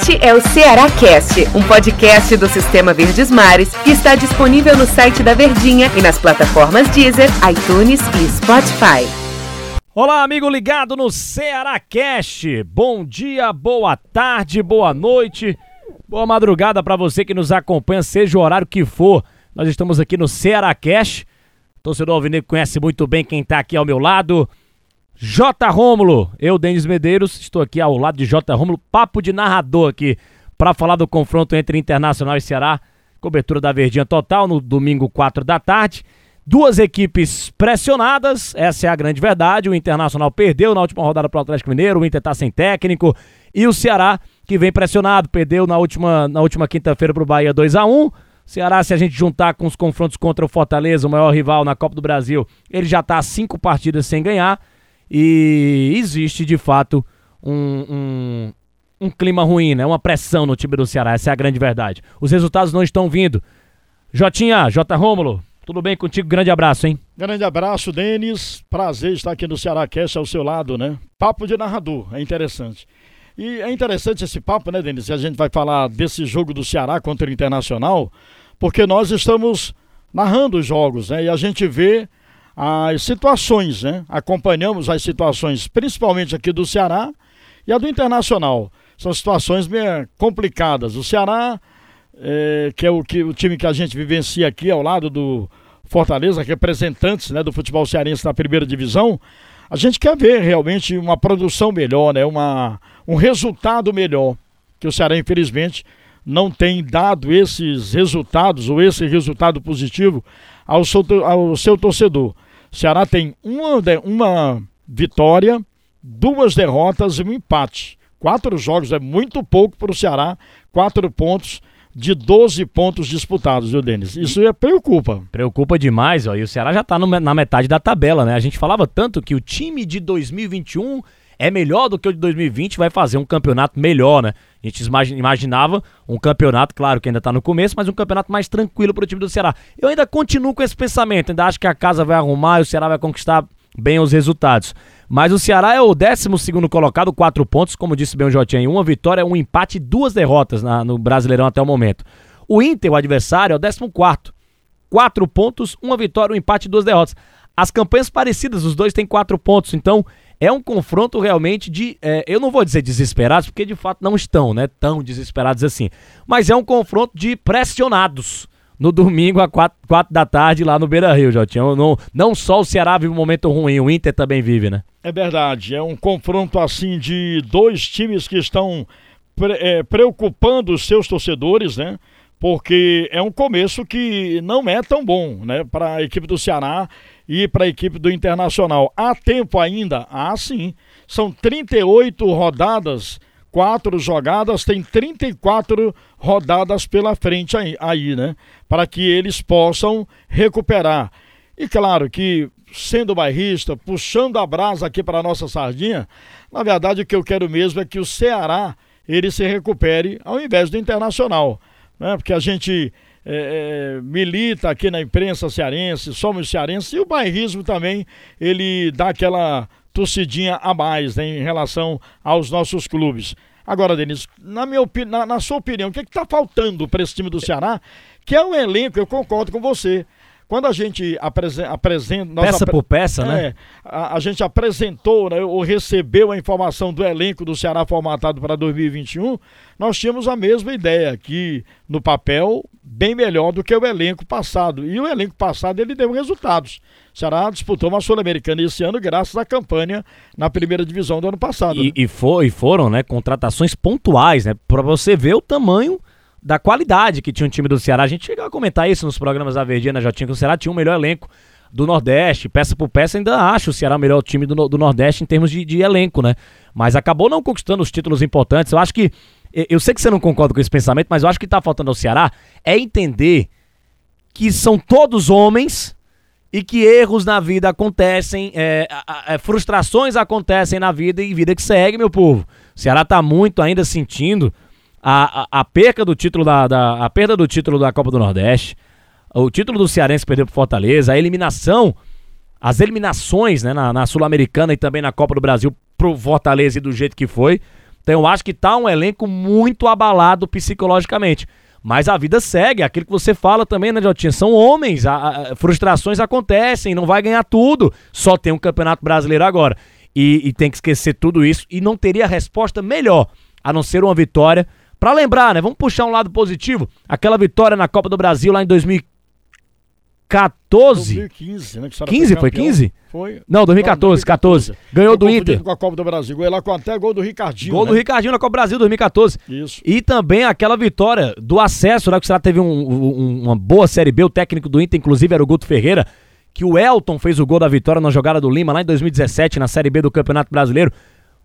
Este é o Ceará Cast, um podcast do Sistema Verdes Mares que está disponível no site da Verdinha e nas plataformas Deezer, iTunes e Spotify. Olá, amigo ligado no Ceará Cast. Bom dia, boa tarde, boa noite, boa madrugada para você que nos acompanha, seja o horário que for. Nós estamos aqui no Ceará Cast. Torcedor Alvinegro conhece muito bem quem está aqui ao meu lado. J. Rômulo, eu, Denis Medeiros, estou aqui ao lado de J. Rômulo, papo de narrador aqui, para falar do confronto entre Internacional e Ceará, cobertura da Verdinha total no domingo 4 da tarde. Duas equipes pressionadas, essa é a grande verdade. O Internacional perdeu na última rodada para o Atlético Mineiro, o Inter está sem técnico, e o Ceará, que vem pressionado, perdeu na última, na última quinta-feira para o Bahia 2 a 1 Ceará, se a gente juntar com os confrontos contra o Fortaleza, o maior rival na Copa do Brasil, ele já está cinco partidas sem ganhar. E existe, de fato, um, um, um, clima ruim, né? Uma pressão no time do Ceará, essa é a grande verdade. Os resultados não estão vindo. Jotinha, J. Rômulo, tudo bem contigo? Grande abraço, hein? Grande abraço, Denis. Prazer estar aqui no Ceará Cast ao seu lado, né? Papo de narrador, é interessante. E é interessante esse papo, né, Denis? A gente vai falar desse jogo do Ceará contra o Internacional, porque nós estamos narrando os jogos, né? E a gente vê as situações, né? Acompanhamos as situações, principalmente aqui do Ceará e a do Internacional. São situações meio complicadas. O Ceará, é, que é o, que, o time que a gente vivencia aqui ao lado do Fortaleza, representantes né, do futebol cearense na primeira divisão, a gente quer ver realmente uma produção melhor, né? uma, um resultado melhor. Que o Ceará, infelizmente, não tem dado esses resultados ou esse resultado positivo ao seu, ao seu torcedor. Ceará tem uma, uma vitória, duas derrotas e um empate. Quatro jogos é muito pouco para o Ceará, quatro pontos de 12 pontos disputados, viu, Denis? Isso é, preocupa. Preocupa demais, ó. E o Ceará já está na metade da tabela, né? A gente falava tanto que o time de 2021 é melhor do que o de 2020, vai fazer um campeonato melhor, né? A gente imaginava um campeonato, claro que ainda tá no começo, mas um campeonato mais tranquilo pro time do Ceará. Eu ainda continuo com esse pensamento, ainda acho que a casa vai arrumar e o Ceará vai conquistar bem os resultados. Mas o Ceará é o 12 colocado, quatro pontos, como disse bem o Jotinha, uma vitória, um empate e duas derrotas na, no Brasileirão até o momento. O Inter, o adversário, é o 14. Quatro pontos, uma vitória, um empate e duas derrotas. As campanhas parecidas, os dois têm quatro pontos, então é um confronto realmente de. É, eu não vou dizer desesperados, porque de fato não estão, né? Tão desesperados assim. Mas é um confronto de pressionados. No domingo, às quatro, quatro da tarde, lá no Beira Rio, Jotinho. Não, não só o Ceará vive um momento ruim, o Inter também vive, né? É verdade. É um confronto assim de dois times que estão pre é, preocupando os seus torcedores, né? porque é um começo que não é tão bom né, para a equipe do Ceará e para a equipe do Internacional. Há tempo ainda? Ah, sim. São 38 rodadas, quatro jogadas, tem 34 rodadas pela frente aí, aí né? Para que eles possam recuperar. E claro que, sendo bairrista, puxando a brasa aqui para a nossa sardinha, na verdade o que eu quero mesmo é que o Ceará ele se recupere ao invés do Internacional né? porque a gente é, é, milita aqui na imprensa cearense, somos cearenses, e o bairrismo também, ele dá aquela torcidinha a mais né, em relação aos nossos clubes. Agora, Denis, na, minha na, na sua opinião, o que é está faltando para esse time do Ceará? Que é um elenco, eu concordo com você, quando a gente apresenta. peça apre por peça, né? é, né? A, a, gente apresentou, né, ou recebeu a informação do elenco do Ceará formatado para 2021, nós tínhamos a mesma ideia, que no papel, bem melhor do que o elenco passado. E o elenco passado ele deu resultados. O Ceará disputou uma Sul-Americana esse ano, graças à campanha na primeira divisão do ano passado. E, né? e, for, e foram, né, contratações pontuais, né? Para você ver o tamanho da qualidade que tinha o time do Ceará. A gente chegou a comentar isso nos programas da Verdinha, né, Jotinha, que o Ceará tinha o melhor elenco do Nordeste, peça por peça, ainda acho o Ceará o melhor time do, do Nordeste em termos de, de, elenco, né? Mas acabou não conquistando os títulos importantes. Eu acho que. Eu sei que você não concorda com esse pensamento, mas eu acho que está faltando ao Ceará é entender que são todos homens e que erros na vida acontecem, é, é, frustrações acontecem na vida e vida que segue, meu povo. O Ceará está muito ainda sentindo a, a, perca do título da, da, a perda do título da Copa do Nordeste, o título do Cearense perdeu pro Fortaleza, a eliminação, as eliminações né, na, na Sul-Americana e também na Copa do Brasil pro Fortaleza e do jeito que foi. Então eu acho que tá um elenco muito abalado psicologicamente. Mas a vida segue, aquilo que você fala também, né, Jotinha? São homens, a, a, frustrações acontecem, não vai ganhar tudo. Só tem um campeonato brasileiro agora. E, e tem que esquecer tudo isso. E não teria resposta melhor, a não ser uma vitória. Para lembrar, né? Vamos puxar um lado positivo. Aquela vitória na Copa do Brasil lá em 2015. 14? 2015, né? 15, foi 15? Foi. Não, 2014, 14. Ganhou do Inter. com a Copa do Brasil. Ganhou lá com até gol do Ricardinho. Gol né? do Ricardinho na Copa do Brasil 2014. Isso. E também aquela vitória do acesso, né? Que o Ceará teve um, um, uma boa Série B. O técnico do Inter, inclusive, era o Guto Ferreira. Que o Elton fez o gol da vitória na jogada do Lima lá em 2017, na Série B do Campeonato Brasileiro.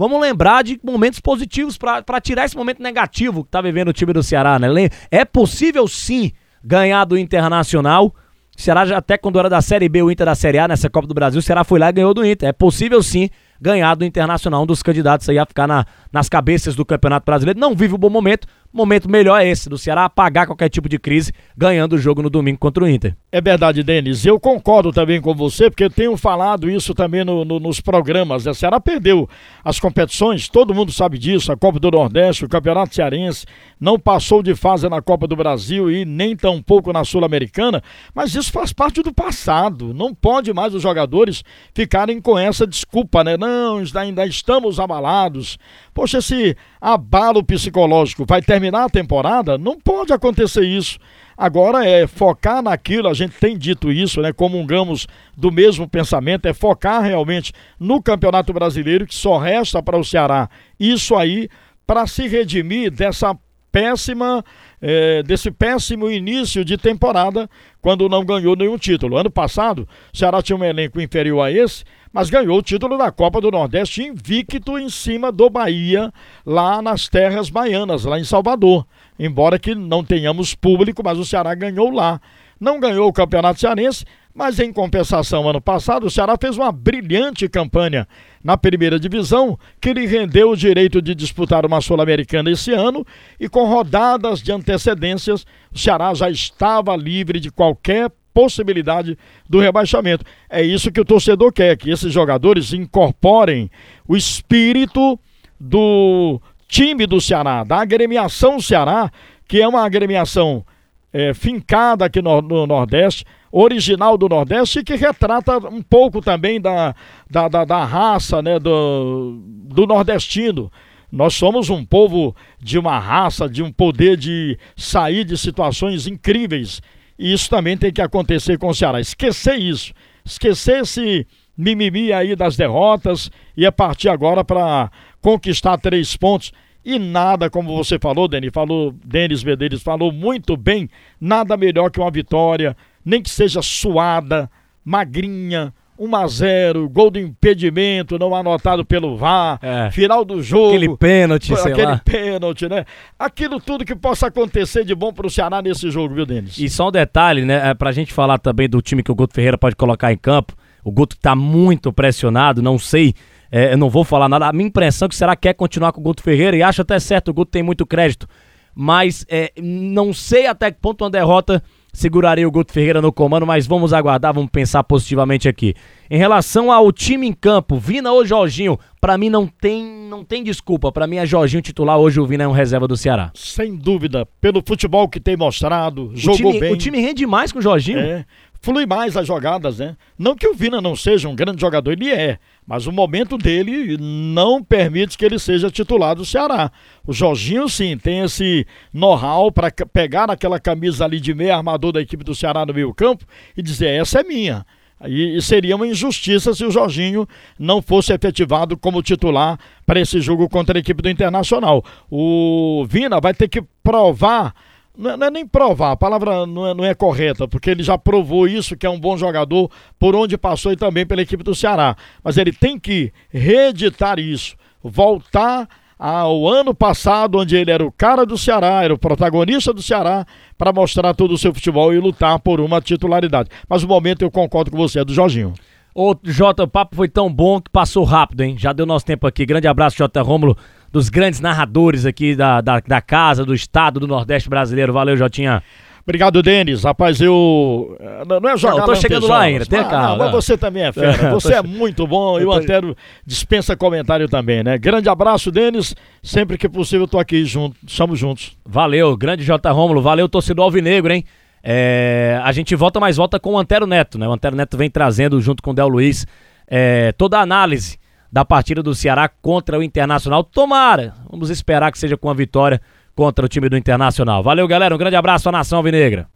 Vamos lembrar de momentos positivos para tirar esse momento negativo que tá vivendo o time do Ceará, né? É possível sim ganhar do Internacional o Ceará já até quando era da Série B, o Inter da Série A, nessa Copa do Brasil, o Ceará foi lá e ganhou do Inter. É possível sim ganhar do Internacional, um dos candidatos aí a ficar na, nas cabeças do Campeonato Brasileiro. Não vive um bom momento, momento melhor é esse, do Ceará apagar qualquer tipo de crise, ganhando o jogo no domingo contra o Inter. É verdade, Denis. Eu concordo também com você, porque eu tenho falado isso também no, no, nos programas. O Ceará perdeu as competições, todo mundo sabe disso, a Copa do Nordeste, o Campeonato Cearense, não passou de fase na Copa do Brasil e nem tampouco na Sul-Americana, mas isso faz parte do passado. Não pode mais os jogadores ficarem com essa desculpa, né? Não, ainda estamos abalados. Poxa, esse abalo psicológico vai terminar a temporada? Não pode acontecer isso. Agora é focar naquilo, a gente tem dito isso, né? Comungamos do mesmo pensamento, é focar realmente no Campeonato Brasileiro, que só resta para o Ceará isso aí para se redimir dessa péssima, é, desse péssimo início de temporada, quando não ganhou nenhum título. Ano passado, o Ceará tinha um elenco inferior a esse, mas ganhou o título da Copa do Nordeste invicto em cima do Bahia, lá nas terras baianas, lá em Salvador. Embora que não tenhamos público, mas o Ceará ganhou lá. Não ganhou o Campeonato Cearense, mas em compensação, ano passado, o Ceará fez uma brilhante campanha na primeira divisão, que lhe rendeu o direito de disputar uma Sul-Americana esse ano, e com rodadas de antecedências, o Ceará já estava livre de qualquer possibilidade do rebaixamento. É isso que o torcedor quer, que esses jogadores incorporem o espírito do time do Ceará, da agremiação Ceará, que é uma agremiação é, fincada aqui no, no, Nordeste, original do Nordeste, e que retrata um pouco também da, da, da, da raça né, do, do nordestino. Nós somos um povo de uma raça, de um poder de sair de situações incríveis e isso também tem que acontecer com o Ceará. Esquecer isso. Esquecer esse mimimi aí das derrotas e a partir agora para conquistar três pontos. E nada, como você falou, Denis, falou, Denis Medeiros falou muito bem, nada melhor que uma vitória, nem que seja suada, magrinha, 1 a 0 gol do impedimento não anotado pelo VAR, é. final do jogo. Aquele pênalti, Aquele pênalti, né? Aquilo tudo que possa acontecer de bom pro Ceará nesse jogo, viu, Denis? E só um detalhe, né? É pra gente falar também do time que o Guto Ferreira pode colocar em campo. O Guto tá muito pressionado, não sei. É, eu não vou falar nada. A minha impressão é que será quer continuar com o Guto Ferreira e acho até certo, o Guto tem muito crédito. Mas é, não sei até que ponto uma derrota seguraria o Guto Ferreira no comando, mas vamos aguardar, vamos pensar positivamente aqui. Em relação ao time em campo, Vina ou Jorginho, para mim não tem, não tem desculpa. Para mim é Jorginho titular, hoje o Vina é um reserva do Ceará. Sem dúvida, pelo futebol que tem mostrado, jogou time, bem. O time rende mais com o Jorginho. É flui mais as jogadas, né? Não que o Vina não seja um grande jogador, ele é, mas o momento dele não permite que ele seja titular do Ceará. O Jorginho, sim, tem esse know-how para pegar aquela camisa ali de meio armador da equipe do Ceará no meio-campo e dizer: essa é minha. E, seria uma injustiça se o Jorginho não fosse efetivado como titular para esse jogo contra a equipe do Internacional. O Vina vai ter que provar não é, não é, nem provar, a palavra não é, não é correta, porque ele já provou isso, que é um bom jogador por onde passou e também pela equipe do Ceará. Mas ele tem que reeditar isso, voltar ao ano passado, onde ele era o cara do Ceará, era o protagonista do Ceará, para mostrar todo o seu futebol e lutar por uma titularidade. Mas o momento eu concordo com você, é do Jorginho. Ô, Jota, o papo foi tão bom que passou rápido, hein? Já deu nosso tempo aqui. Grande abraço, Jota Rômulo dos grandes narradores aqui da, da, da casa, do estado, do Nordeste brasileiro. Valeu, Jotinha. Obrigado, Denis. Rapaz, eu. Eh, não é jogar Não, eu tô chegando lá ainda, tenha calma. Mas você também é fera. Você é muito bom e o Antero dispensa comentário também, né? Grande abraço, Denis. Sempre que possível, eu tô aqui junto. Estamos juntos. Valeu, grande J. Rômulo, valeu, torcedor alvinegro, hein? É, a gente volta, mas volta com o Antero Neto, né? O Antero Neto vem trazendo, junto com o Del Luiz, é, toda a análise da partida do Ceará contra o Internacional. Tomara, vamos esperar que seja com a vitória contra o time do Internacional. Valeu, galera, um grande abraço à nação alvinegra.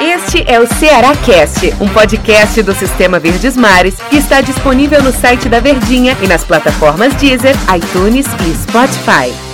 Este é o Ceará Cast, um podcast do Sistema Verdes Mares que está disponível no site da Verdinha e nas plataformas Deezer, iTunes e Spotify.